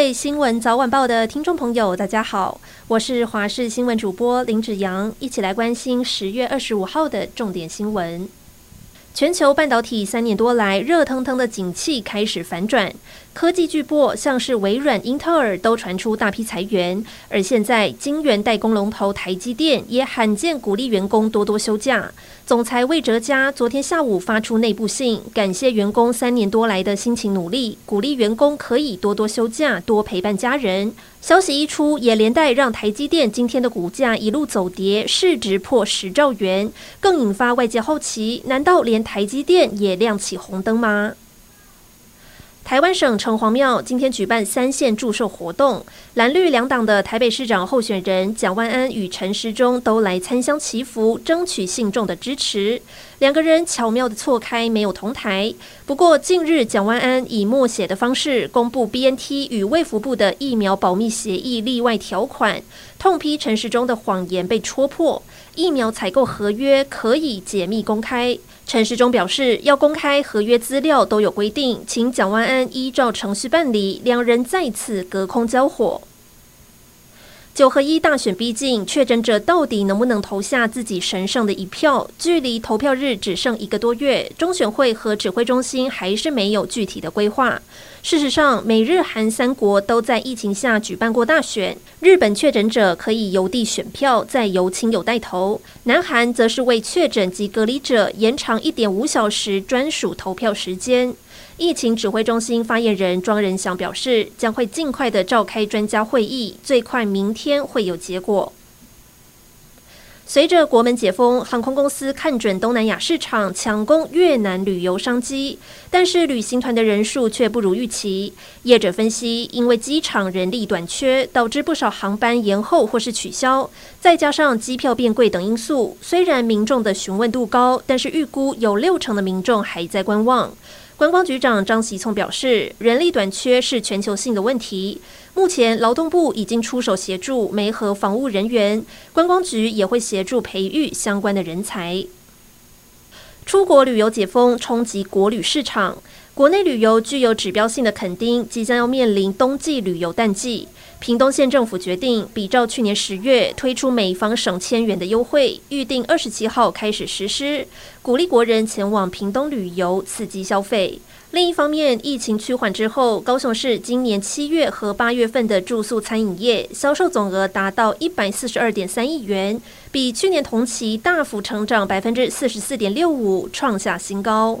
位新闻早晚报的听众朋友，大家好，我是华视新闻主播林子阳，一起来关心十月二十五号的重点新闻。全球半导体三年多来热腾腾的景气开始反转，科技巨擘像是微软、英特尔都传出大批裁员，而现在晶圆代工龙头台积电也罕见鼓励员工多多休假。总裁魏哲家昨天下午发出内部信，感谢员工三年多来的辛勤努力，鼓励员工可以多多休假，多陪伴家人。消息一出，也连带让台积电今天的股价一路走跌，市值破十兆元，更引发外界好奇：难道连台积电也亮起红灯吗？台湾省城隍庙今天举办三线祝寿活动，蓝绿两党的台北市长候选人蒋万安与陈时中都来参香祈福，争取信众的支持。两个人巧妙的错开，没有同台。不过近日蒋万安以默写的方式公布 BNT 与卫福部的疫苗保密协议例外条款，痛批陈时中的谎言被戳破，疫苗采购合约可以解密公开。陈时中表示，要公开合约资料都有规定，请蒋万安依照程序办理。两人再次隔空交火。九合一大选逼近，确诊者到底能不能投下自己神圣的一票？距离投票日只剩一个多月，中选会和指挥中心还是没有具体的规划。事实上，美日韩三国都在疫情下举办过大选。日本确诊者可以邮递选票，再由亲友代投；南韩则是为确诊及隔离者延长一点五小时专属投票时间。疫情指挥中心发言人庄仁祥表示，将会尽快的召开专家会议，最快明天会有结果。随着国门解封，航空公司看准东南亚市场，抢攻越南旅游商机，但是旅行团的人数却不如预期。业者分析，因为机场人力短缺，导致不少航班延后或是取消，再加上机票变贵等因素，虽然民众的询问度高，但是预估有六成的民众还在观望。观光局长张喜聪表示，人力短缺是全球性的问题。目前劳动部已经出手协助媒合防务人员，观光局也会协助培育相关的人才。出国旅游解封冲击国旅市场，国内旅游具有指标性的垦丁即将要面临冬季旅游淡季。屏东县政府决定，比照去年十月推出每房省千元的优惠，预定二十七号开始实施，鼓励国人前往屏东旅游，刺激消费。另一方面，疫情趋缓之后，高雄市今年七月和八月份的住宿餐饮业销售总额达到一百四十二点三亿元，比去年同期大幅成长百分之四十四点六五，创下新高。